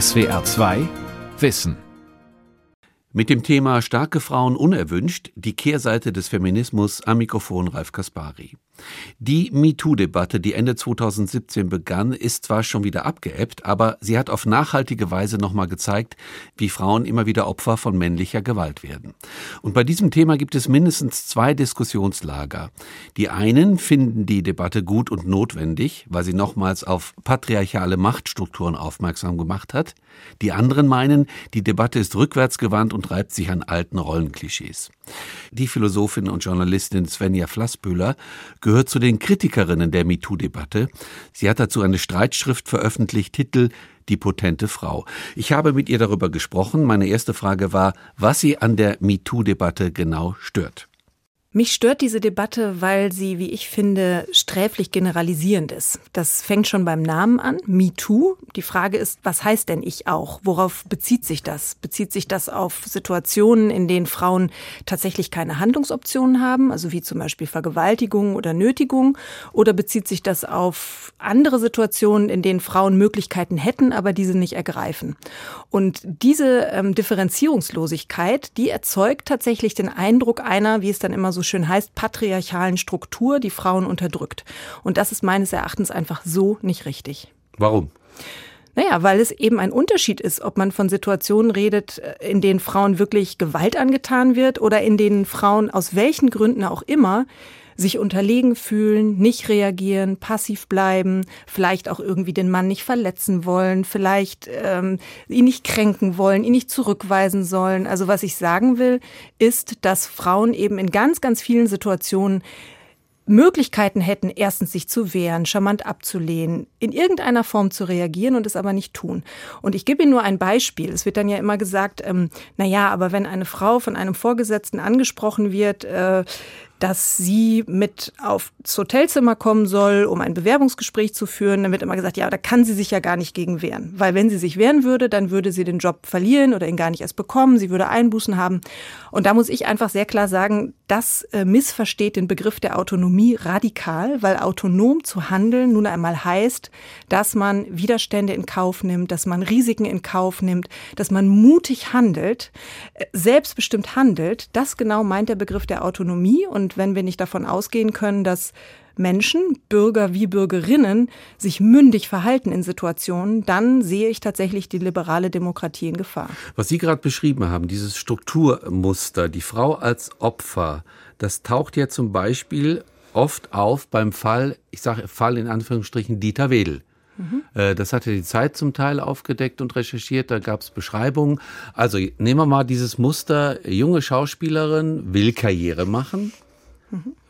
SWR 2 Wissen mit dem Thema Starke Frauen unerwünscht, die Kehrseite des Feminismus am Mikrofon Ralf Kaspari. Die MeToo-Debatte, die Ende 2017 begann, ist zwar schon wieder abgeebbt, aber sie hat auf nachhaltige Weise nochmal gezeigt, wie Frauen immer wieder Opfer von männlicher Gewalt werden. Und bei diesem Thema gibt es mindestens zwei Diskussionslager. Die einen finden die Debatte gut und notwendig, weil sie nochmals auf patriarchale Machtstrukturen aufmerksam gemacht hat. Die anderen meinen, die Debatte ist rückwärtsgewandt und reibt sich an alten Rollenklischees. Die Philosophin und Journalistin Svenja Flassbühler gehört zu den Kritikerinnen der MeToo-Debatte. Sie hat dazu eine Streitschrift veröffentlicht, Titel Die potente Frau. Ich habe mit ihr darüber gesprochen. Meine erste Frage war, was sie an der MeToo-Debatte genau stört. Mich stört diese Debatte, weil sie, wie ich finde, sträflich generalisierend ist. Das fängt schon beim Namen an, MeToo. Die Frage ist, was heißt denn ich auch? Worauf bezieht sich das? Bezieht sich das auf Situationen, in denen Frauen tatsächlich keine Handlungsoptionen haben, also wie zum Beispiel Vergewaltigung oder Nötigung? Oder bezieht sich das auf andere Situationen, in denen Frauen Möglichkeiten hätten, aber diese nicht ergreifen? Und diese ähm, Differenzierungslosigkeit, die erzeugt tatsächlich den Eindruck einer, wie es dann immer so schön heißt, patriarchalen Struktur, die Frauen unterdrückt. Und das ist meines Erachtens einfach so nicht richtig. Warum? Naja, weil es eben ein Unterschied ist, ob man von Situationen redet, in denen Frauen wirklich Gewalt angetan wird oder in denen Frauen aus welchen Gründen auch immer sich unterlegen fühlen, nicht reagieren, passiv bleiben, vielleicht auch irgendwie den Mann nicht verletzen wollen, vielleicht ähm, ihn nicht kränken wollen, ihn nicht zurückweisen sollen. Also was ich sagen will, ist, dass Frauen eben in ganz, ganz vielen Situationen Möglichkeiten hätten, erstens sich zu wehren, charmant abzulehnen, in irgendeiner Form zu reagieren und es aber nicht tun. Und ich gebe Ihnen nur ein Beispiel. Es wird dann ja immer gesagt, ähm, na ja, aber wenn eine Frau von einem Vorgesetzten angesprochen wird, äh, dass sie mit aufs Hotelzimmer kommen soll, um ein Bewerbungsgespräch zu führen. Dann wird immer gesagt, ja, da kann sie sich ja gar nicht gegen wehren. Weil wenn sie sich wehren würde, dann würde sie den Job verlieren oder ihn gar nicht erst bekommen. Sie würde Einbußen haben. Und da muss ich einfach sehr klar sagen, das äh, missversteht den Begriff der Autonomie radikal, weil autonom zu handeln nun einmal heißt, dass man Widerstände in Kauf nimmt, dass man Risiken in Kauf nimmt, dass man mutig handelt, äh, selbstbestimmt handelt. Das genau meint der Begriff der Autonomie. Und und wenn wir nicht davon ausgehen können, dass Menschen, Bürger wie Bürgerinnen, sich mündig verhalten in Situationen, dann sehe ich tatsächlich die liberale Demokratie in Gefahr. Was Sie gerade beschrieben haben, dieses Strukturmuster, die Frau als Opfer, das taucht ja zum Beispiel oft auf beim Fall, ich sage Fall in Anführungsstrichen Dieter Wedel. Mhm. Das hatte die Zeit zum Teil aufgedeckt und recherchiert, da gab es Beschreibungen. Also nehmen wir mal dieses Muster, junge Schauspielerin will Karriere machen,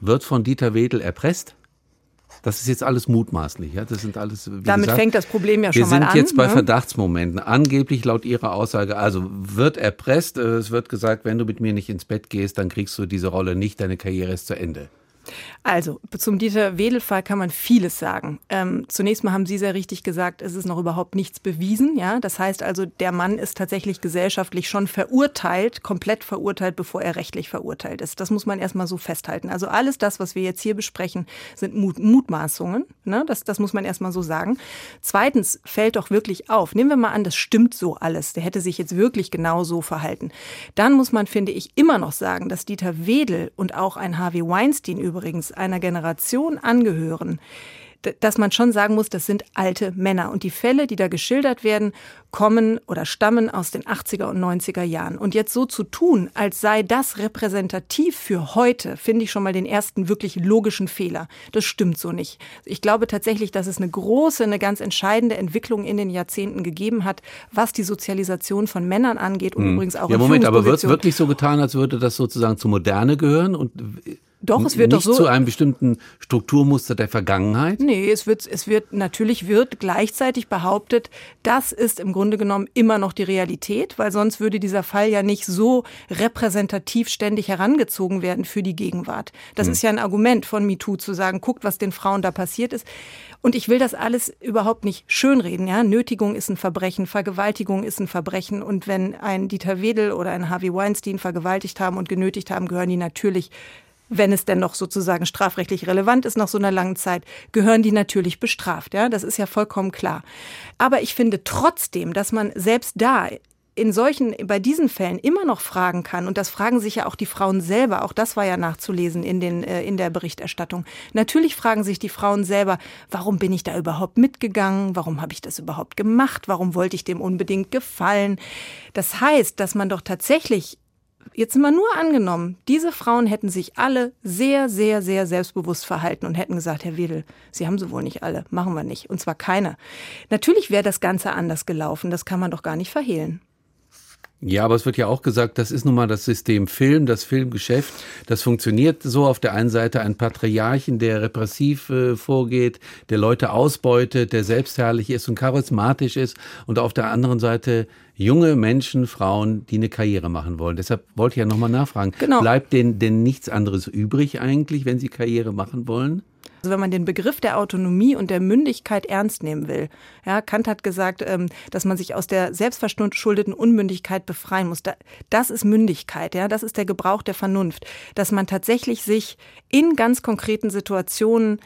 wird von Dieter Wedel erpresst. Das ist jetzt alles mutmaßlich. Ja? Das sind alles, Damit gesagt, fängt das Problem ja schon mal an. Wir sind jetzt bei ne? Verdachtsmomenten. Angeblich laut Ihrer Aussage, also wird erpresst. Äh, es wird gesagt, wenn du mit mir nicht ins Bett gehst, dann kriegst du diese Rolle nicht. Deine Karriere ist zu Ende. Also, zum Dieter Wedel-Fall kann man vieles sagen. Ähm, zunächst mal haben Sie sehr richtig gesagt, es ist noch überhaupt nichts bewiesen. Ja, das heißt also, der Mann ist tatsächlich gesellschaftlich schon verurteilt, komplett verurteilt, bevor er rechtlich verurteilt ist. Das muss man erstmal so festhalten. Also alles das, was wir jetzt hier besprechen, sind Mut Mutmaßungen. Ne? Das, das muss man erstmal so sagen. Zweitens fällt doch wirklich auf. Nehmen wir mal an, das stimmt so alles. Der hätte sich jetzt wirklich genau so verhalten. Dann muss man, finde ich, immer noch sagen, dass Dieter Wedel und auch ein Harvey Weinstein übrigens einer Generation angehören, dass man schon sagen muss, das sind alte Männer. Und die Fälle, die da geschildert werden, kommen oder stammen aus den 80er und 90er Jahren. Und jetzt so zu tun, als sei das repräsentativ für heute, finde ich schon mal den ersten wirklich logischen Fehler. Das stimmt so nicht. Ich glaube tatsächlich, dass es eine große, eine ganz entscheidende Entwicklung in den Jahrzehnten gegeben hat, was die Sozialisation von Männern angeht und hm. übrigens auch ja, Moment, aber wird wirklich so getan, als würde das sozusagen zur Moderne gehören und doch, es wird nicht doch so. zu einem bestimmten Strukturmuster der Vergangenheit? Nee, es wird, es wird, natürlich wird gleichzeitig behauptet, das ist im Grunde genommen immer noch die Realität, weil sonst würde dieser Fall ja nicht so repräsentativ ständig herangezogen werden für die Gegenwart. Das hm. ist ja ein Argument von MeToo zu sagen, guckt, was den Frauen da passiert ist. Und ich will das alles überhaupt nicht schönreden, ja. Nötigung ist ein Verbrechen, Vergewaltigung ist ein Verbrechen. Und wenn ein Dieter Wedel oder ein Harvey Weinstein vergewaltigt haben und genötigt haben, gehören die natürlich wenn es denn noch sozusagen strafrechtlich relevant ist nach so einer langen Zeit, gehören die natürlich bestraft. Ja, das ist ja vollkommen klar. Aber ich finde trotzdem, dass man selbst da in solchen, bei diesen Fällen immer noch fragen kann, und das fragen sich ja auch die Frauen selber, auch das war ja nachzulesen in, den, äh, in der Berichterstattung. Natürlich fragen sich die Frauen selber, warum bin ich da überhaupt mitgegangen? Warum habe ich das überhaupt gemacht? Warum wollte ich dem unbedingt gefallen? Das heißt, dass man doch tatsächlich Jetzt mal nur angenommen, diese Frauen hätten sich alle sehr, sehr, sehr selbstbewusst verhalten und hätten gesagt, Herr Wedel, Sie haben sie wohl nicht alle, machen wir nicht. Und zwar keine. Natürlich wäre das Ganze anders gelaufen, das kann man doch gar nicht verhehlen. Ja, aber es wird ja auch gesagt, das ist nun mal das System Film, das Filmgeschäft. Das funktioniert so auf der einen Seite ein Patriarchen, der repressiv äh, vorgeht, der Leute ausbeutet, der selbstherrlich ist und charismatisch ist und auf der anderen Seite junge Menschen, Frauen, die eine Karriere machen wollen. Deshalb wollte ich ja nochmal nachfragen. Genau. Bleibt denen denn nichts anderes übrig eigentlich, wenn sie Karriere machen wollen? Also wenn man den Begriff der Autonomie und der Mündigkeit ernst nehmen will. Ja, Kant hat gesagt, ähm, dass man sich aus der selbstverschuldeten Unmündigkeit befreien muss. Das ist Mündigkeit, ja, das ist der Gebrauch der Vernunft, dass man tatsächlich sich in ganz konkreten Situationen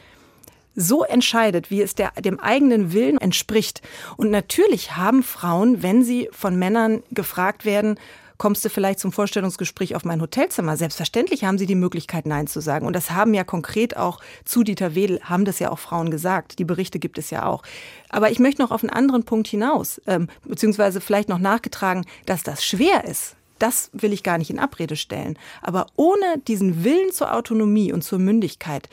so entscheidet, wie es der, dem eigenen Willen entspricht. Und natürlich haben Frauen, wenn sie von Männern gefragt werden, kommst du vielleicht zum Vorstellungsgespräch auf mein Hotelzimmer? Selbstverständlich haben sie die Möglichkeit, Nein zu sagen. Und das haben ja konkret auch zu Dieter Wedel, haben das ja auch Frauen gesagt. Die Berichte gibt es ja auch. Aber ich möchte noch auf einen anderen Punkt hinaus, ähm, beziehungsweise vielleicht noch nachgetragen, dass das schwer ist. Das will ich gar nicht in Abrede stellen. Aber ohne diesen Willen zur Autonomie und zur Mündigkeit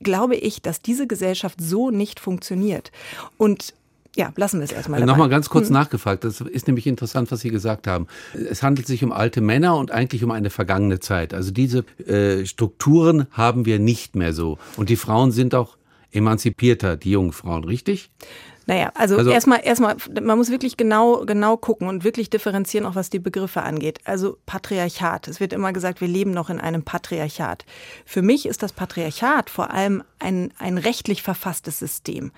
glaube ich, dass diese Gesellschaft so nicht funktioniert. Und ja, lassen wir es erstmal. Dabei. Nochmal ganz kurz hm. nachgefragt. Das ist nämlich interessant, was Sie gesagt haben. Es handelt sich um alte Männer und eigentlich um eine vergangene Zeit. Also diese äh, Strukturen haben wir nicht mehr so. Und die Frauen sind auch emanzipierter, die jungen Frauen, richtig? Naja, also, also erstmal, erstmal, man muss wirklich genau, genau gucken und wirklich differenzieren, auch was die Begriffe angeht. Also Patriarchat. Es wird immer gesagt, wir leben noch in einem Patriarchat. Für mich ist das Patriarchat vor allem ein, ein rechtlich verfasstes System.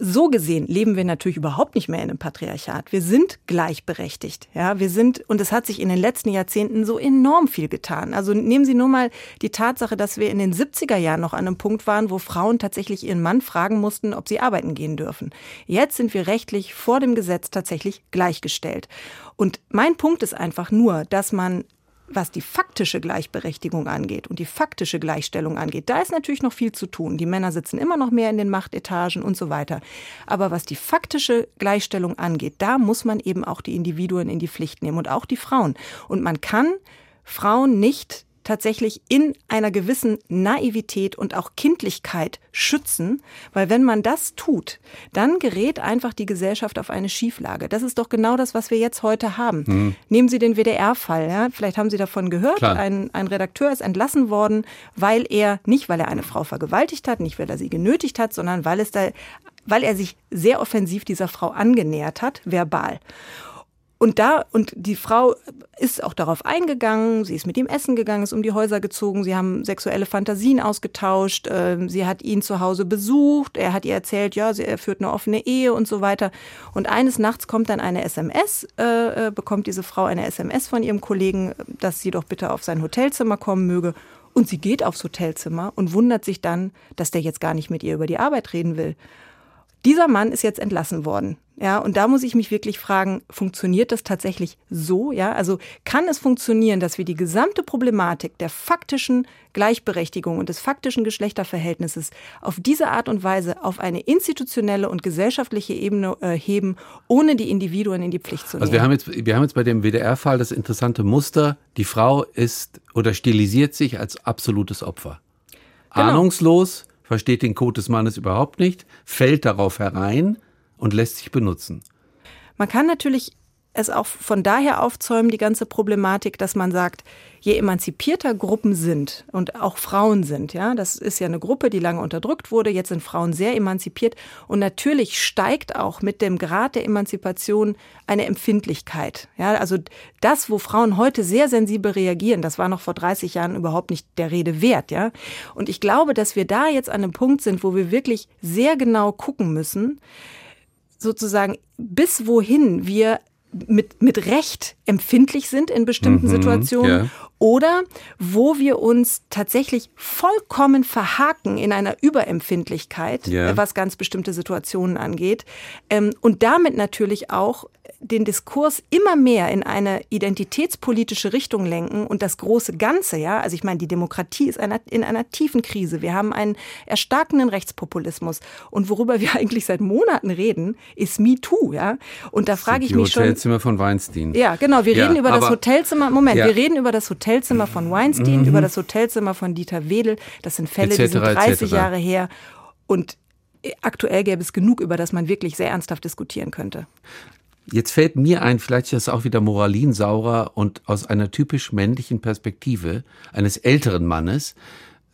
So gesehen leben wir natürlich überhaupt nicht mehr in einem Patriarchat. Wir sind gleichberechtigt. Ja, wir sind, und es hat sich in den letzten Jahrzehnten so enorm viel getan. Also nehmen Sie nur mal die Tatsache, dass wir in den 70er Jahren noch an einem Punkt waren, wo Frauen tatsächlich ihren Mann fragen mussten, ob sie arbeiten gehen dürfen. Jetzt sind wir rechtlich vor dem Gesetz tatsächlich gleichgestellt. Und mein Punkt ist einfach nur, dass man was die faktische Gleichberechtigung angeht und die faktische Gleichstellung angeht, da ist natürlich noch viel zu tun. Die Männer sitzen immer noch mehr in den Machtetagen und so weiter. Aber was die faktische Gleichstellung angeht, da muss man eben auch die Individuen in die Pflicht nehmen und auch die Frauen. Und man kann Frauen nicht tatsächlich in einer gewissen Naivität und auch Kindlichkeit schützen, weil wenn man das tut, dann gerät einfach die Gesellschaft auf eine Schieflage. Das ist doch genau das, was wir jetzt heute haben. Mhm. Nehmen Sie den WDR-Fall, ja? vielleicht haben Sie davon gehört, ein, ein Redakteur ist entlassen worden, weil er, nicht weil er eine Frau vergewaltigt hat, nicht weil er sie genötigt hat, sondern weil es da weil er sich sehr offensiv dieser Frau angenähert hat, verbal. Und da, und die Frau ist auch darauf eingegangen, sie ist mit ihm essen gegangen, ist um die Häuser gezogen, sie haben sexuelle Fantasien ausgetauscht, äh, sie hat ihn zu Hause besucht, er hat ihr erzählt, ja, sie, er führt eine offene Ehe und so weiter. Und eines Nachts kommt dann eine SMS, äh, äh, bekommt diese Frau eine SMS von ihrem Kollegen, dass sie doch bitte auf sein Hotelzimmer kommen möge. Und sie geht aufs Hotelzimmer und wundert sich dann, dass der jetzt gar nicht mit ihr über die Arbeit reden will. Dieser Mann ist jetzt entlassen worden. Ja, und da muss ich mich wirklich fragen, funktioniert das tatsächlich so? Ja, also kann es funktionieren, dass wir die gesamte Problematik der faktischen Gleichberechtigung und des faktischen Geschlechterverhältnisses auf diese Art und Weise auf eine institutionelle und gesellschaftliche Ebene äh, heben, ohne die Individuen in die Pflicht zu nehmen? Also wir haben jetzt, wir haben jetzt bei dem WDR-Fall das interessante Muster, die Frau ist oder stilisiert sich als absolutes Opfer. Genau. Ahnungslos, versteht den Code des Mannes überhaupt nicht, fällt darauf herein und lässt sich benutzen. Man kann natürlich es auch von daher aufzäumen, die ganze Problematik, dass man sagt, je emanzipierter Gruppen sind und auch Frauen sind, ja, das ist ja eine Gruppe, die lange unterdrückt wurde, jetzt sind Frauen sehr emanzipiert und natürlich steigt auch mit dem Grad der Emanzipation eine Empfindlichkeit, ja, also das, wo Frauen heute sehr sensibel reagieren, das war noch vor 30 Jahren überhaupt nicht der Rede wert, ja, und ich glaube, dass wir da jetzt an einem Punkt sind, wo wir wirklich sehr genau gucken müssen, sozusagen bis wohin wir mit, mit Recht empfindlich sind in bestimmten mhm, Situationen ja. oder wo wir uns tatsächlich vollkommen verhaken in einer Überempfindlichkeit, ja. was ganz bestimmte Situationen angeht ähm, und damit natürlich auch den Diskurs immer mehr in eine identitätspolitische Richtung lenken und das große Ganze, ja, also ich meine, die Demokratie ist einer, in einer tiefen Krise. Wir haben einen erstarkenden Rechtspopulismus und worüber wir eigentlich seit Monaten reden, ist MeToo, ja. Und da frage ich mich schon. Hotelzimmer von Weinstein. Ja, genau. Wir ja, reden über das Hotelzimmer. Moment, ja. wir reden über das Hotelzimmer von Weinstein, mhm. über das Hotelzimmer von Dieter Wedel. Das sind Fälle, die sind 30 Jahre her und aktuell gäbe es genug, über das man wirklich sehr ernsthaft diskutieren könnte. Jetzt fällt mir ein, vielleicht ist das auch wieder moralinsaurer und aus einer typisch männlichen Perspektive eines älteren Mannes.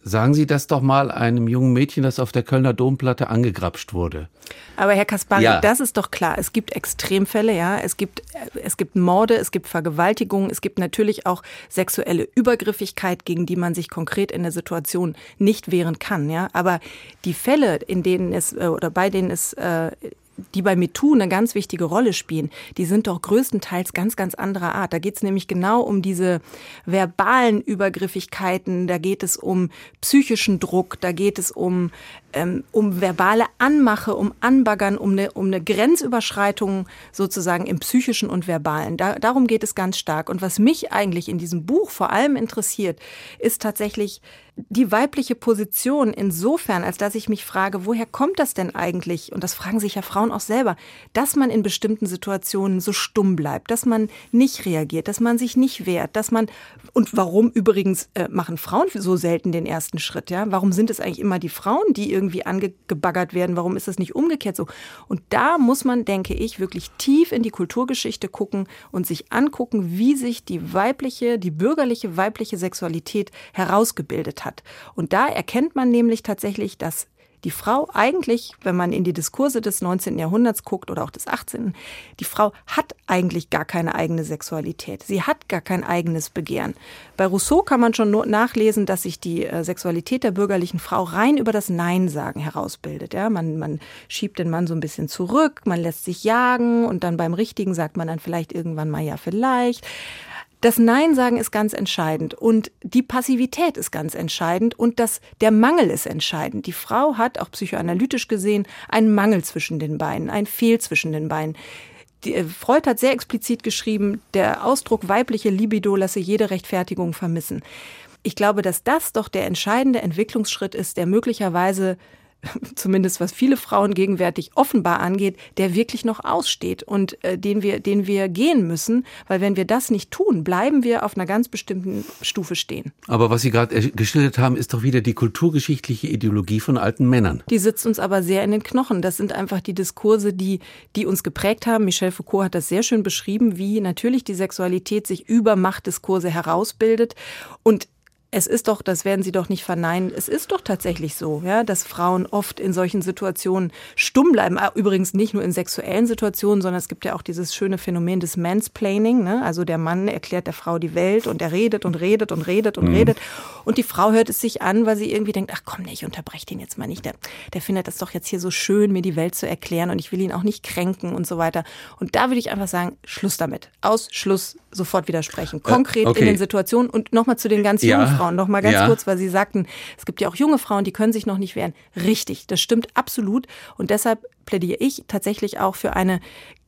Sagen Sie das doch mal einem jungen Mädchen, das auf der Kölner Domplatte angegrapscht wurde. Aber Herr Kaspari, ja. das ist doch klar. Es gibt Extremfälle, ja. Es gibt, es gibt Morde, es gibt Vergewaltigungen, es gibt natürlich auch sexuelle Übergriffigkeit, gegen die man sich konkret in der Situation nicht wehren kann, ja. Aber die Fälle, in denen es, äh, oder bei denen es äh, die bei MeToo eine ganz wichtige Rolle spielen, die sind doch größtenteils ganz, ganz anderer Art. Da geht es nämlich genau um diese verbalen Übergriffigkeiten, da geht es um psychischen Druck, da geht es um, ähm, um verbale Anmache, um Anbaggern, um eine, um eine Grenzüberschreitung sozusagen im psychischen und verbalen. Da, darum geht es ganz stark. Und was mich eigentlich in diesem Buch vor allem interessiert, ist tatsächlich, die weibliche Position insofern, als dass ich mich frage, woher kommt das denn eigentlich? Und das fragen sich ja Frauen auch selber, dass man in bestimmten Situationen so stumm bleibt, dass man nicht reagiert, dass man sich nicht wehrt, dass man und warum übrigens äh, machen Frauen so selten den ersten Schritt? Ja, warum sind es eigentlich immer die Frauen, die irgendwie angebaggert werden? Warum ist das nicht umgekehrt so? Und da muss man, denke ich, wirklich tief in die Kulturgeschichte gucken und sich angucken, wie sich die weibliche, die bürgerliche weibliche Sexualität herausgebildet hat hat. Und da erkennt man nämlich tatsächlich, dass die Frau eigentlich, wenn man in die Diskurse des 19. Jahrhunderts guckt oder auch des 18., die Frau hat eigentlich gar keine eigene Sexualität. Sie hat gar kein eigenes Begehren. Bei Rousseau kann man schon nachlesen, dass sich die äh, Sexualität der bürgerlichen Frau rein über das Nein sagen herausbildet. Ja, man, man schiebt den Mann so ein bisschen zurück, man lässt sich jagen und dann beim Richtigen sagt man dann vielleicht irgendwann mal ja vielleicht. Das Nein sagen ist ganz entscheidend und die Passivität ist ganz entscheidend und das, der Mangel ist entscheidend. Die Frau hat, auch psychoanalytisch gesehen, einen Mangel zwischen den Beinen, ein Fehl zwischen den Beinen. Äh, Freud hat sehr explizit geschrieben, der Ausdruck weibliche Libido lasse jede Rechtfertigung vermissen. Ich glaube, dass das doch der entscheidende Entwicklungsschritt ist, der möglicherweise zumindest was viele Frauen gegenwärtig offenbar angeht, der wirklich noch aussteht und äh, den wir, den wir gehen müssen, weil wenn wir das nicht tun, bleiben wir auf einer ganz bestimmten Stufe stehen. Aber was Sie gerade geschildert haben, ist doch wieder die kulturgeschichtliche Ideologie von alten Männern. Die sitzt uns aber sehr in den Knochen. Das sind einfach die Diskurse, die, die uns geprägt haben. Michel Foucault hat das sehr schön beschrieben, wie natürlich die Sexualität sich über Machtdiskurse herausbildet und es ist doch, das werden Sie doch nicht verneinen, es ist doch tatsächlich so, ja, dass Frauen oft in solchen Situationen stumm bleiben. Ah, übrigens nicht nur in sexuellen Situationen, sondern es gibt ja auch dieses schöne Phänomen des Mansplaining. Ne? Also der Mann erklärt der Frau die Welt und er redet und redet und redet und mhm. redet. Und die Frau hört es sich an, weil sie irgendwie denkt, ach komm, nee, ich unterbreche den jetzt mal nicht. Der, der findet das doch jetzt hier so schön, mir die Welt zu erklären und ich will ihn auch nicht kränken und so weiter. Und da würde ich einfach sagen, Schluss damit. Aus, Schluss, sofort widersprechen. Äh, Konkret okay. in den Situationen und nochmal zu den ganz jungen ja. Frauen noch mal ganz ja. kurz, weil Sie sagten, es gibt ja auch junge Frauen, die können sich noch nicht wehren. Richtig, das stimmt absolut. Und deshalb plädiere ich tatsächlich auch für eine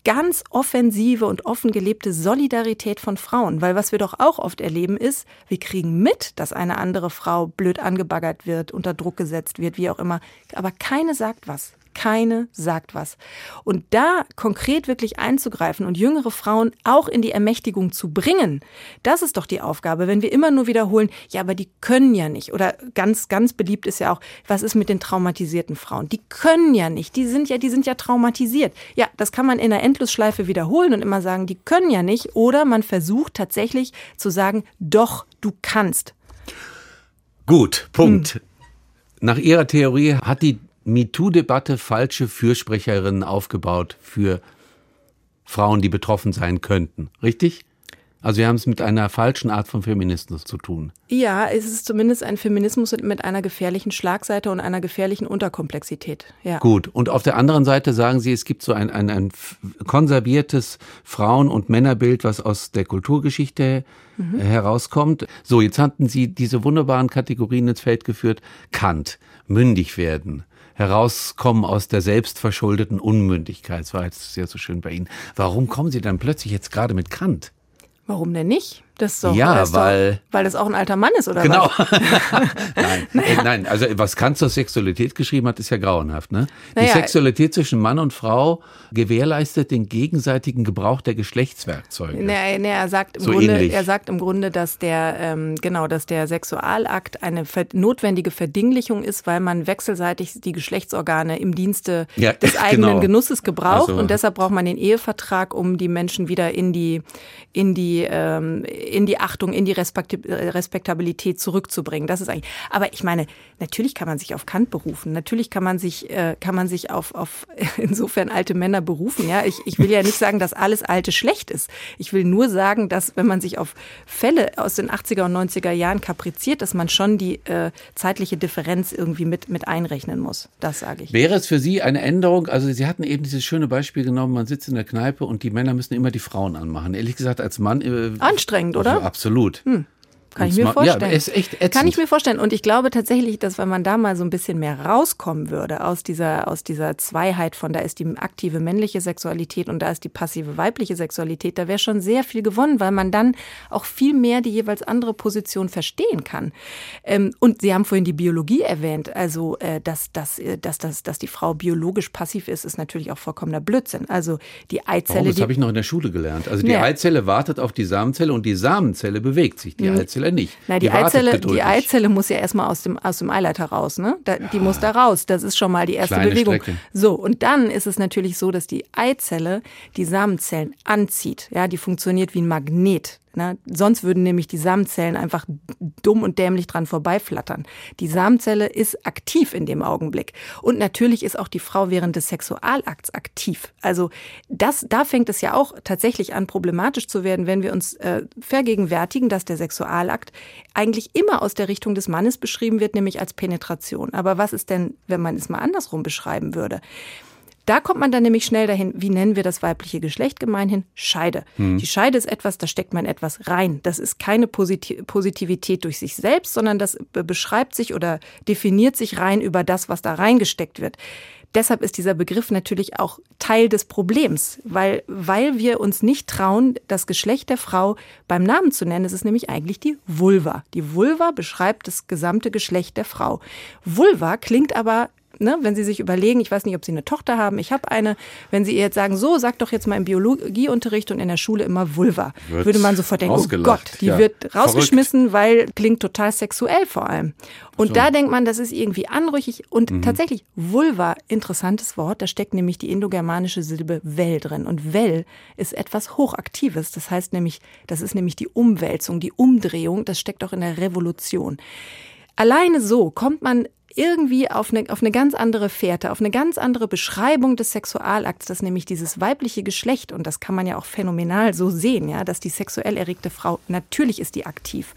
ganz offensive und offen gelebte Solidarität von Frauen. Weil was wir doch auch oft erleben ist, wir kriegen mit, dass eine andere Frau blöd angebaggert wird, unter Druck gesetzt wird, wie auch immer. Aber keine sagt was keine sagt was. Und da konkret wirklich einzugreifen und jüngere Frauen auch in die Ermächtigung zu bringen, das ist doch die Aufgabe. Wenn wir immer nur wiederholen, ja, aber die können ja nicht. Oder ganz, ganz beliebt ist ja auch, was ist mit den traumatisierten Frauen? Die können ja nicht. Die sind ja, die sind ja traumatisiert. Ja, das kann man in der Endlosschleife wiederholen und immer sagen, die können ja nicht. Oder man versucht tatsächlich zu sagen, doch, du kannst. Gut, Punkt. Hm. Nach Ihrer Theorie hat die MeToo-Debatte falsche Fürsprecherinnen aufgebaut für Frauen, die betroffen sein könnten. Richtig? Also wir haben es mit einer falschen Art von Feminismus zu tun. Ja, es ist zumindest ein Feminismus mit einer gefährlichen Schlagseite und einer gefährlichen Unterkomplexität. Ja. Gut. Und auf der anderen Seite sagen Sie, es gibt so ein, ein, ein konserviertes Frauen- und Männerbild, was aus der Kulturgeschichte mhm. herauskommt. So, jetzt hatten Sie diese wunderbaren Kategorien ins Feld geführt. Kant, mündig werden, herauskommen aus der selbstverschuldeten Unmündigkeit. Das war jetzt sehr so schön bei Ihnen. Warum kommen Sie dann plötzlich jetzt gerade mit Kant? Warum denn nicht? Das ist doch, ja, das weil. Doch, weil das auch ein alter Mann ist, oder genau. was? nein, naja. nein, also was Kant zur Sexualität geschrieben hat, ist ja grauenhaft. Ne? Die naja. Sexualität zwischen Mann und Frau gewährleistet den gegenseitigen Gebrauch der Geschlechtswerkzeuge. Nee, nee, er sagt im so Grunde, ähnlich. er sagt im Grunde, dass der ähm, genau, dass der Sexualakt eine notwendige Verdinglichung ist, weil man wechselseitig die Geschlechtsorgane im Dienste ja, des eigenen genau. Genusses gebraucht also. und deshalb braucht man den Ehevertrag, um die Menschen wieder in die in die ähm, in die Achtung, in die Respektabilität zurückzubringen. Das ist eigentlich. Aber ich meine, natürlich kann man sich auf Kant berufen. Natürlich kann man sich, äh, kann man sich auf, auf insofern alte Männer berufen. Ja, ich, ich will ja nicht sagen, dass alles Alte schlecht ist. Ich will nur sagen, dass wenn man sich auf Fälle aus den 80er und 90er Jahren kapriziert, dass man schon die äh, zeitliche Differenz irgendwie mit, mit einrechnen muss. Das sage ich. Wäre es für Sie eine Änderung? Also Sie hatten eben dieses schöne Beispiel genommen, man sitzt in der Kneipe und die Männer müssen immer die Frauen anmachen. Ehrlich gesagt, als Mann. Äh, Anstrengend, oder? Also absolut. Hm. Kann ich mir vorstellen. Ja, ist echt ätzend. Kann ich mir vorstellen. Und ich glaube tatsächlich, dass wenn man da mal so ein bisschen mehr rauskommen würde aus dieser, aus dieser Zweiheit von, da ist die aktive männliche Sexualität und da ist die passive weibliche Sexualität, da wäre schon sehr viel gewonnen, weil man dann auch viel mehr die jeweils andere Position verstehen kann. Ähm, und Sie haben vorhin die Biologie erwähnt. Also, äh, dass, dass, äh, dass, dass, dass die Frau biologisch passiv ist, ist natürlich auch vollkommener Blödsinn. Also, die Eizelle. Oh, das habe ich noch in der Schule gelernt. Also, die ja. Eizelle wartet auf die Samenzelle und die Samenzelle bewegt sich. Die mhm. Eizelle Eizelle nicht. Na, die, die Eizelle, die Eizelle muss ja erstmal aus dem, aus dem Eileiter raus, ne? Da, ja. Die muss da raus. Das ist schon mal die erste Kleine Bewegung. Strecke. So, und dann ist es natürlich so, dass die Eizelle die Samenzellen anzieht. Ja, die funktioniert wie ein Magnet. Ne? Sonst würden nämlich die Samenzellen einfach dumm und dämlich dran vorbeiflattern. Die Samenzelle ist aktiv in dem Augenblick. Und natürlich ist auch die Frau während des Sexualakts aktiv. Also das, da fängt es ja auch tatsächlich an, problematisch zu werden, wenn wir uns äh, vergegenwärtigen, dass der Sexualakt eigentlich immer aus der Richtung des Mannes beschrieben wird, nämlich als Penetration. Aber was ist denn, wenn man es mal andersrum beschreiben würde? Da kommt man dann nämlich schnell dahin, wie nennen wir das weibliche Geschlecht gemeinhin? Scheide. Hm. Die Scheide ist etwas, da steckt man etwas rein. Das ist keine Positivität durch sich selbst, sondern das beschreibt sich oder definiert sich rein über das, was da reingesteckt wird. Deshalb ist dieser Begriff natürlich auch Teil des Problems, weil, weil wir uns nicht trauen, das Geschlecht der Frau beim Namen zu nennen. Es ist nämlich eigentlich die Vulva. Die Vulva beschreibt das gesamte Geschlecht der Frau. Vulva klingt aber ne, wenn Sie sich überlegen, ich weiß nicht, ob Sie eine Tochter haben, ich habe eine, wenn Sie ihr jetzt sagen, so, sag doch jetzt mal im Biologieunterricht und in der Schule immer Vulva, wird würde man sofort denken, oh Gott, die ja. wird rausgeschmissen, Verrückt. weil klingt total sexuell vor allem. Und so. da denkt man, das ist irgendwie anrüchig und mhm. tatsächlich Vulva, interessantes Wort, da steckt nämlich die indogermanische Silbe Well drin und Well ist etwas Hochaktives, das heißt nämlich, das ist nämlich die Umwälzung, die Umdrehung, das steckt auch in der Revolution. Alleine so kommt man irgendwie auf eine, auf eine ganz andere Fährte, auf eine ganz andere Beschreibung des Sexualakts, dass nämlich dieses weibliche Geschlecht, und das kann man ja auch phänomenal so sehen, ja, dass die sexuell erregte Frau, natürlich ist die aktiv.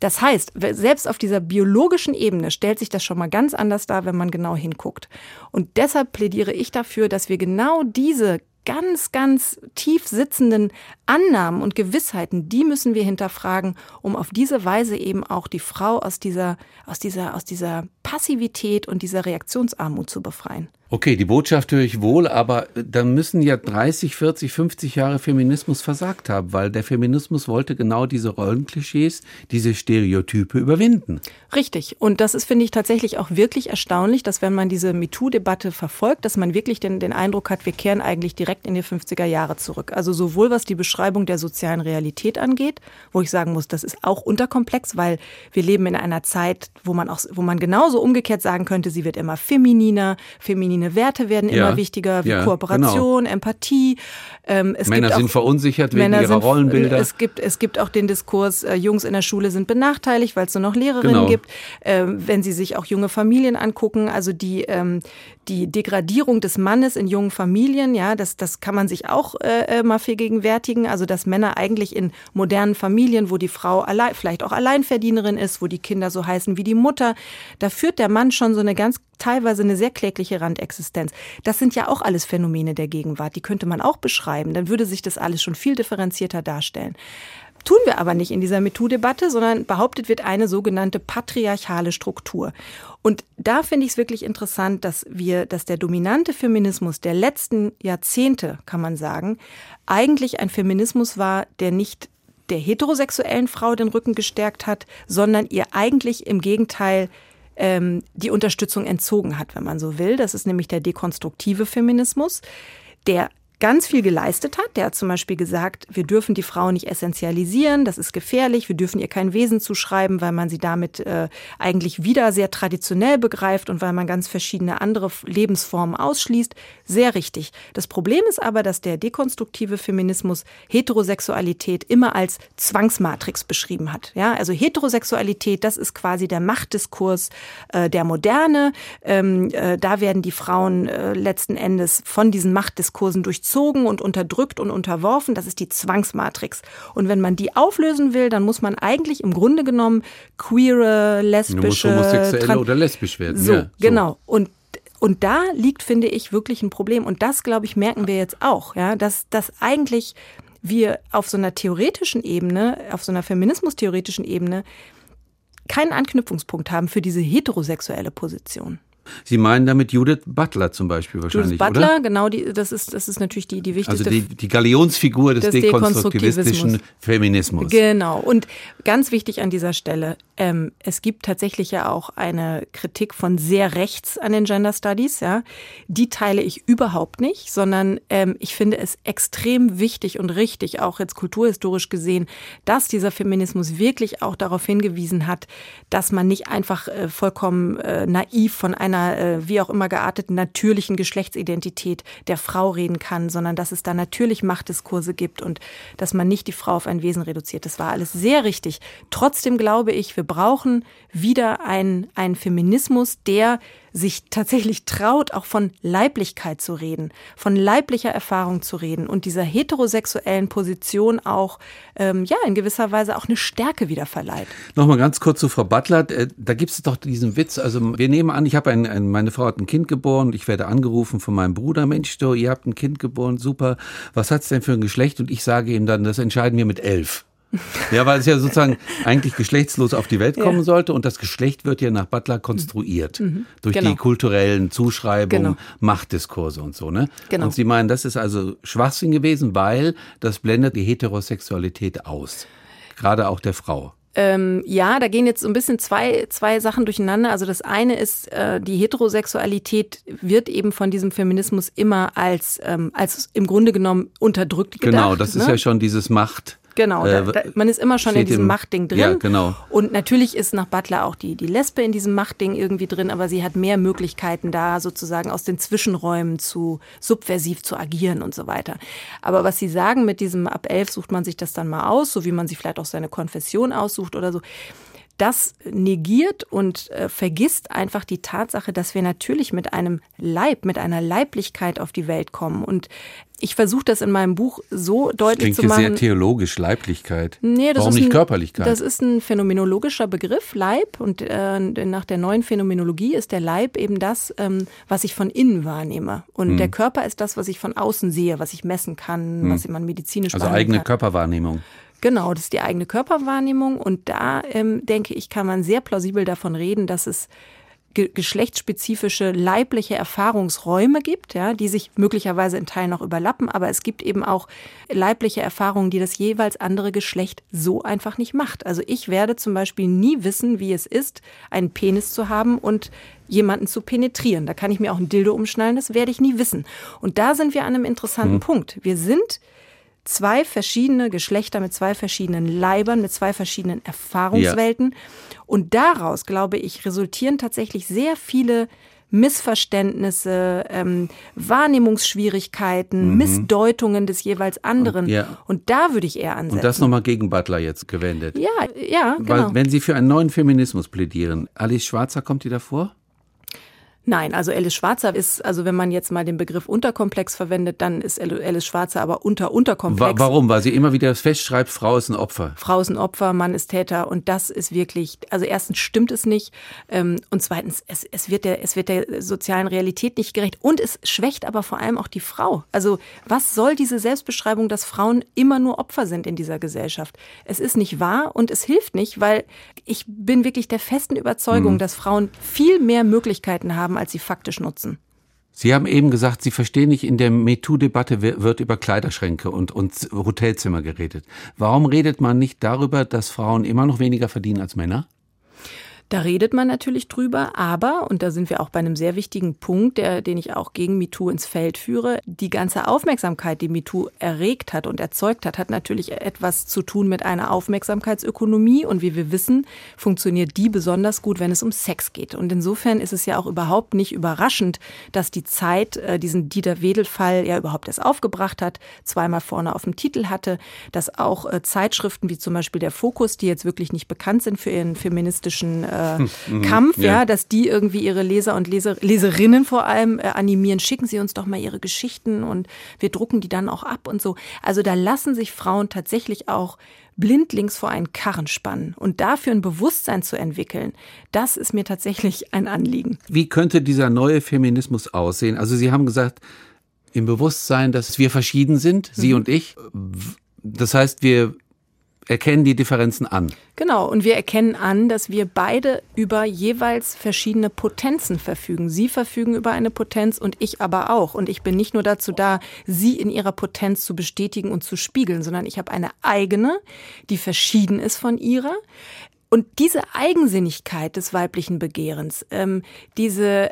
Das heißt, selbst auf dieser biologischen Ebene stellt sich das schon mal ganz anders dar, wenn man genau hinguckt. Und deshalb plädiere ich dafür, dass wir genau diese ganz, ganz tief sitzenden Annahmen und Gewissheiten, die müssen wir hinterfragen, um auf diese Weise eben auch die Frau aus dieser, aus dieser, aus dieser Passivität und dieser Reaktionsarmut zu befreien. Okay, die Botschaft höre ich wohl, aber dann müssen ja 30, 40, 50 Jahre Feminismus versagt haben, weil der Feminismus wollte genau diese Rollenklischees, diese Stereotype überwinden. Richtig. Und das ist, finde ich, tatsächlich auch wirklich erstaunlich, dass wenn man diese MeToo-Debatte verfolgt, dass man wirklich den, den Eindruck hat, wir kehren eigentlich direkt in die 50er Jahre zurück. Also sowohl was die Beschreibung der sozialen Realität angeht, wo ich sagen muss, das ist auch unterkomplex, weil wir leben in einer Zeit, wo man auch, wo man genauso umgekehrt sagen könnte, sie wird immer femininer, feminin feminine Werte werden ja. immer wichtiger, wie ja, Kooperation, genau. Empathie. Ähm, Männer sind verunsichert wegen Männer ihrer sind, Rollenbilder. Es gibt, es gibt auch den Diskurs, äh, Jungs in der Schule sind benachteiligt, weil es nur noch Lehrerinnen genau. gibt. Äh, wenn Sie sich auch junge Familien angucken, also die, ähm, die Degradierung des Mannes in jungen Familien, ja, das, das kann man sich auch äh, äh, mal vergegenwärtigen. Also, dass Männer eigentlich in modernen Familien, wo die Frau allein, vielleicht auch Alleinverdienerin ist, wo die Kinder so heißen wie die Mutter, da führt der Mann schon so eine ganz teilweise eine sehr klägliche Randexistenz. Das sind ja auch alles Phänomene der Gegenwart. Die könnte man auch beschreiben. Dann würde sich das alles schon viel differenzierter darstellen. Tun wir aber nicht in dieser MeToo-Debatte, sondern behauptet wird eine sogenannte patriarchale Struktur. Und da finde ich es wirklich interessant, dass wir, dass der dominante Feminismus der letzten Jahrzehnte, kann man sagen, eigentlich ein Feminismus war, der nicht der heterosexuellen Frau den Rücken gestärkt hat, sondern ihr eigentlich im Gegenteil ähm, die Unterstützung entzogen hat, wenn man so will. Das ist nämlich der dekonstruktive Feminismus, der ganz viel geleistet hat. Der hat zum Beispiel gesagt, wir dürfen die Frau nicht essentialisieren, das ist gefährlich, wir dürfen ihr kein Wesen zuschreiben, weil man sie damit äh, eigentlich wieder sehr traditionell begreift und weil man ganz verschiedene andere Lebensformen ausschließt. Sehr richtig. Das Problem ist aber, dass der dekonstruktive Feminismus Heterosexualität immer als Zwangsmatrix beschrieben hat. Ja, also Heterosexualität, das ist quasi der Machtdiskurs äh, der Moderne. Ähm, äh, da werden die Frauen äh, letzten Endes von diesen Machtdiskursen durch durchzogen und unterdrückt und unterworfen. Das ist die Zwangsmatrix. Und wenn man die auflösen will, dann muss man eigentlich im Grunde genommen queere, lesbische, homosexuelle oder lesbisch werden. So, ja, so. genau. Und und da liegt, finde ich, wirklich ein Problem. Und das, glaube ich, merken wir jetzt auch, ja, dass, dass eigentlich wir auf so einer theoretischen Ebene, auf so einer feminismus-theoretischen Ebene, keinen Anknüpfungspunkt haben für diese heterosexuelle Position. Sie meinen damit Judith Butler zum Beispiel wahrscheinlich, Judith Butler, oder? genau, die, das, ist, das ist natürlich die, die wichtigste. Also die, die Galionsfigur des, des dekonstruktivistischen Feminismus. Genau. Und ganz wichtig an dieser Stelle, ähm, es gibt tatsächlich ja auch eine Kritik von sehr rechts an den Gender Studies. Ja, die teile ich überhaupt nicht, sondern ähm, ich finde es extrem wichtig und richtig, auch jetzt kulturhistorisch gesehen, dass dieser Feminismus wirklich auch darauf hingewiesen hat, dass man nicht einfach äh, vollkommen äh, naiv von einer äh, wie auch immer gearteten natürlichen Geschlechtsidentität der Frau reden kann, sondern dass es da natürlich Machtdiskurse gibt und dass man nicht die Frau auf ein Wesen reduziert. Das war alles sehr richtig. Trotzdem glaube ich, wir brauchen wieder einen, einen Feminismus, der sich tatsächlich traut, auch von Leiblichkeit zu reden, von leiblicher Erfahrung zu reden und dieser heterosexuellen Position auch, ähm, ja, in gewisser Weise auch eine Stärke wieder verleiht. Nochmal ganz kurz zu Frau Butler. Äh, da gibt es doch diesen Witz. Also wir nehmen an, ich habe ein, ein, meine Frau hat ein Kind geboren und ich werde angerufen von meinem Bruder. Mensch, du, ihr habt ein Kind geboren, super. Was hat's denn für ein Geschlecht? Und ich sage ihm dann, das entscheiden wir mit elf. Ja, weil es ja sozusagen eigentlich geschlechtslos auf die Welt kommen ja. sollte und das Geschlecht wird ja nach Butler konstruiert mhm. durch genau. die kulturellen Zuschreibungen, genau. Machtdiskurse und so, ne? Genau. Und Sie meinen, das ist also Schwachsinn gewesen, weil das blendet die Heterosexualität aus. Gerade auch der Frau. Ähm, ja, da gehen jetzt so ein bisschen zwei, zwei Sachen durcheinander. Also das eine ist, äh, die Heterosexualität wird eben von diesem Feminismus immer als, ähm, als im Grunde genommen unterdrückt gedacht. Genau, das ne? ist ja schon dieses Macht. Genau, äh, da, da, man ist immer schon in diesem Machtding drin. Ja, genau. Und natürlich ist nach Butler auch die, die Lesbe in diesem Machtding irgendwie drin, aber sie hat mehr Möglichkeiten da sozusagen aus den Zwischenräumen zu subversiv zu agieren und so weiter. Aber was Sie sagen mit diesem ab elf sucht man sich das dann mal aus, so wie man sich vielleicht auch seine Konfession aussucht oder so das negiert und äh, vergisst einfach die Tatsache, dass wir natürlich mit einem Leib, mit einer Leiblichkeit auf die Welt kommen. Und ich versuche das in meinem Buch so deutlich das zu machen. sehr theologisch, Leiblichkeit. Nee, das Warum ist nicht ein, Körperlichkeit? Das ist ein phänomenologischer Begriff, Leib. Und äh, nach der neuen Phänomenologie ist der Leib eben das, ähm, was ich von innen wahrnehme. Und hm. der Körper ist das, was ich von außen sehe, was ich messen kann, hm. was man medizinisch Also eigene kann. Körperwahrnehmung. Genau, das ist die eigene Körperwahrnehmung. Und da ähm, denke ich, kann man sehr plausibel davon reden, dass es ge geschlechtsspezifische leibliche Erfahrungsräume gibt, ja, die sich möglicherweise in Teilen noch überlappen, aber es gibt eben auch leibliche Erfahrungen, die das jeweils andere Geschlecht so einfach nicht macht. Also ich werde zum Beispiel nie wissen, wie es ist, einen Penis zu haben und jemanden zu penetrieren. Da kann ich mir auch ein Dildo umschnallen, das werde ich nie wissen. Und da sind wir an einem interessanten hm. Punkt. Wir sind zwei verschiedene Geschlechter mit zwei verschiedenen Leibern, mit zwei verschiedenen Erfahrungswelten. Ja. Und daraus, glaube ich, resultieren tatsächlich sehr viele Missverständnisse, ähm, Wahrnehmungsschwierigkeiten, mhm. Missdeutungen des jeweils anderen. Und, ja. und da würde ich eher ansetzen. Und das nochmal gegen Butler jetzt gewendet. Ja, ja, genau. Weil wenn Sie für einen neuen Feminismus plädieren, Alice Schwarzer kommt die davor? Nein, also Alice Schwarzer ist, also wenn man jetzt mal den Begriff Unterkomplex verwendet, dann ist Alice Schwarzer aber unter Unterkomplex. Warum? Weil sie immer wieder festschreibt, Frau ist ein Opfer. Frau ist ein Opfer, Mann ist Täter und das ist wirklich, also erstens stimmt es nicht ähm, und zweitens, es, es, wird der, es wird der sozialen Realität nicht gerecht und es schwächt aber vor allem auch die Frau. Also was soll diese Selbstbeschreibung, dass Frauen immer nur Opfer sind in dieser Gesellschaft? Es ist nicht wahr und es hilft nicht, weil ich bin wirklich der festen Überzeugung, mhm. dass Frauen viel mehr Möglichkeiten haben, als sie faktisch nutzen. Sie haben eben gesagt, Sie verstehen nicht, in der MeToo-Debatte wird über Kleiderschränke und, und Hotelzimmer geredet. Warum redet man nicht darüber, dass Frauen immer noch weniger verdienen als Männer? Da redet man natürlich drüber, aber, und da sind wir auch bei einem sehr wichtigen Punkt, der, den ich auch gegen MeToo ins Feld führe, die ganze Aufmerksamkeit, die MeToo erregt hat und erzeugt hat, hat natürlich etwas zu tun mit einer Aufmerksamkeitsökonomie und wie wir wissen, funktioniert die besonders gut, wenn es um Sex geht. Und insofern ist es ja auch überhaupt nicht überraschend, dass die Zeit äh, diesen Dieter Wedel-Fall ja überhaupt erst aufgebracht hat, zweimal vorne auf dem Titel hatte, dass auch äh, Zeitschriften wie zum Beispiel der Fokus, die jetzt wirklich nicht bekannt sind für ihren feministischen äh. Kampf, ja. ja. dass die irgendwie ihre Leser und Leser, Leserinnen vor allem äh, animieren, schicken sie uns doch mal ihre Geschichten und wir drucken die dann auch ab und so. Also da lassen sich Frauen tatsächlich auch blindlings vor einen Karren spannen und dafür ein Bewusstsein zu entwickeln, das ist mir tatsächlich ein Anliegen. Wie könnte dieser neue Feminismus aussehen? Also Sie haben gesagt, im Bewusstsein, dass wir verschieden sind, Sie mhm. und ich. Das heißt, wir erkennen die Differenzen an. Genau, und wir erkennen an, dass wir beide über jeweils verschiedene Potenzen verfügen. Sie verfügen über eine Potenz und ich aber auch. Und ich bin nicht nur dazu da, sie in ihrer Potenz zu bestätigen und zu spiegeln, sondern ich habe eine eigene, die verschieden ist von ihrer. Und diese Eigensinnigkeit des weiblichen Begehrens, ähm, diese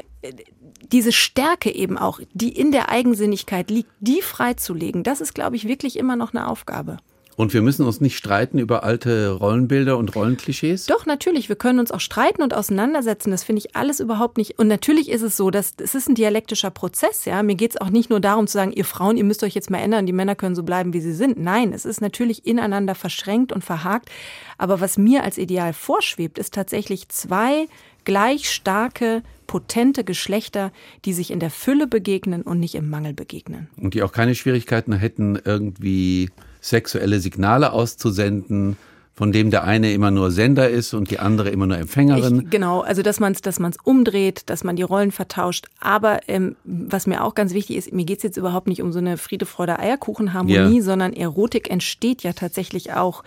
diese Stärke eben auch, die in der Eigensinnigkeit liegt, die freizulegen, das ist, glaube ich, wirklich immer noch eine Aufgabe. Und wir müssen uns nicht streiten über alte Rollenbilder und Rollenklischees? Doch, natürlich. Wir können uns auch streiten und auseinandersetzen. Das finde ich alles überhaupt nicht. Und natürlich ist es so, dass es ist ein dialektischer Prozess. Ja, Mir geht es auch nicht nur darum zu sagen, ihr Frauen, ihr müsst euch jetzt mal ändern, die Männer können so bleiben, wie sie sind. Nein, es ist natürlich ineinander verschränkt und verhakt. Aber was mir als Ideal vorschwebt, ist tatsächlich zwei gleich starke, potente Geschlechter, die sich in der Fülle begegnen und nicht im Mangel begegnen. Und die auch keine Schwierigkeiten hätten, irgendwie sexuelle Signale auszusenden, von dem der eine immer nur Sender ist und die andere immer nur Empfängerin. Ich, genau, also dass man es dass man's umdreht, dass man die Rollen vertauscht. Aber ähm, was mir auch ganz wichtig ist, mir geht's jetzt überhaupt nicht um so eine Friede, Freude, Eierkuchenharmonie, ja. sondern Erotik entsteht ja tatsächlich auch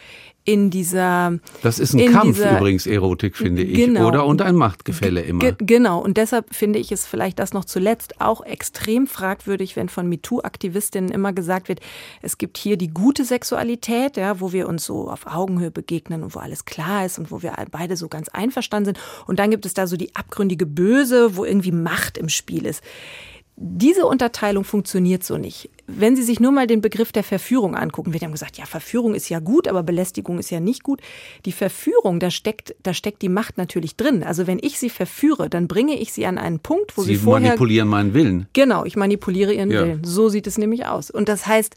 in dieser. Das ist ein Kampf dieser, übrigens, Erotik, finde ich. Genau, oder? Und ein Machtgefälle immer. Genau. Und deshalb finde ich es vielleicht das noch zuletzt auch extrem fragwürdig, wenn von MeToo-Aktivistinnen immer gesagt wird, es gibt hier die gute Sexualität, ja, wo wir uns so auf Augenhöhe begegnen und wo alles klar ist und wo wir beide so ganz einverstanden sind. Und dann gibt es da so die abgründige Böse, wo irgendwie Macht im Spiel ist. Diese Unterteilung funktioniert so nicht. Wenn Sie sich nur mal den Begriff der Verführung angucken, wir haben gesagt, ja, Verführung ist ja gut, aber Belästigung ist ja nicht gut. Die Verführung, da steckt, da steckt die Macht natürlich drin. Also wenn ich Sie verführe, dann bringe ich Sie an einen Punkt, wo Sie, Sie vorher... manipulieren meinen Willen. Genau, ich manipuliere Ihren ja. Willen. So sieht es nämlich aus. Und das heißt,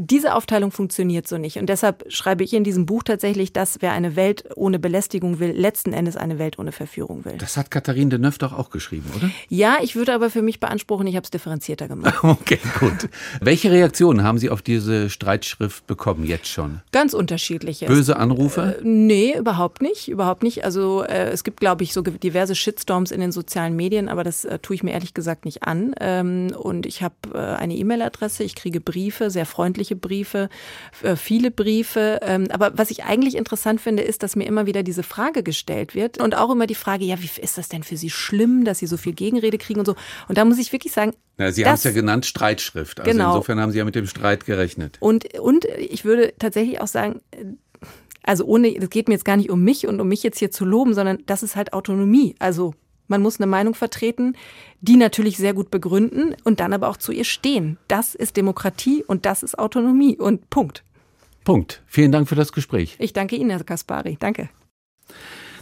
diese Aufteilung funktioniert so nicht. Und deshalb schreibe ich in diesem Buch tatsächlich, dass wer eine Welt ohne Belästigung will, letzten Endes eine Welt ohne Verführung will. Das hat Katharine Deneuve doch auch geschrieben, oder? Ja, ich würde aber für mich beanspruchen, ich habe es differenzierter gemacht. Okay, gut. Welche Reaktionen haben Sie auf diese Streitschrift bekommen jetzt schon? Ganz unterschiedliche. Böse Anrufe? Äh, nee, überhaupt nicht. Überhaupt nicht. Also äh, es gibt, glaube ich, so diverse Shitstorms in den sozialen Medien, aber das äh, tue ich mir ehrlich gesagt nicht an. Ähm, und ich habe äh, eine E-Mail-Adresse, ich kriege Briefe, sehr freundliche persönliche Briefe, äh, viele Briefe. Ähm, aber was ich eigentlich interessant finde, ist, dass mir immer wieder diese Frage gestellt wird und auch immer die Frage, ja, wie ist das denn für Sie schlimm, dass Sie so viel Gegenrede kriegen und so. Und da muss ich wirklich sagen, ja, Sie haben es ja genannt Streitschrift. Also genau. insofern haben Sie ja mit dem Streit gerechnet. Und, und ich würde tatsächlich auch sagen, also ohne, es geht mir jetzt gar nicht um mich und um mich jetzt hier zu loben, sondern das ist halt Autonomie. Also man muss eine Meinung vertreten, die natürlich sehr gut begründen und dann aber auch zu ihr stehen. Das ist Demokratie und das ist Autonomie und Punkt. Punkt. Vielen Dank für das Gespräch. Ich danke Ihnen, Herr Kaspari. Danke.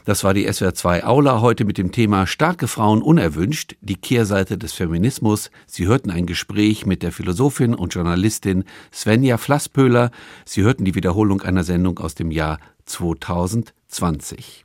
Das war die SWR 2 Aula heute mit dem Thema Starke Frauen unerwünscht, die Kehrseite des Feminismus. Sie hörten ein Gespräch mit der Philosophin und Journalistin Svenja Flasspöhler. Sie hörten die Wiederholung einer Sendung aus dem Jahr 2020.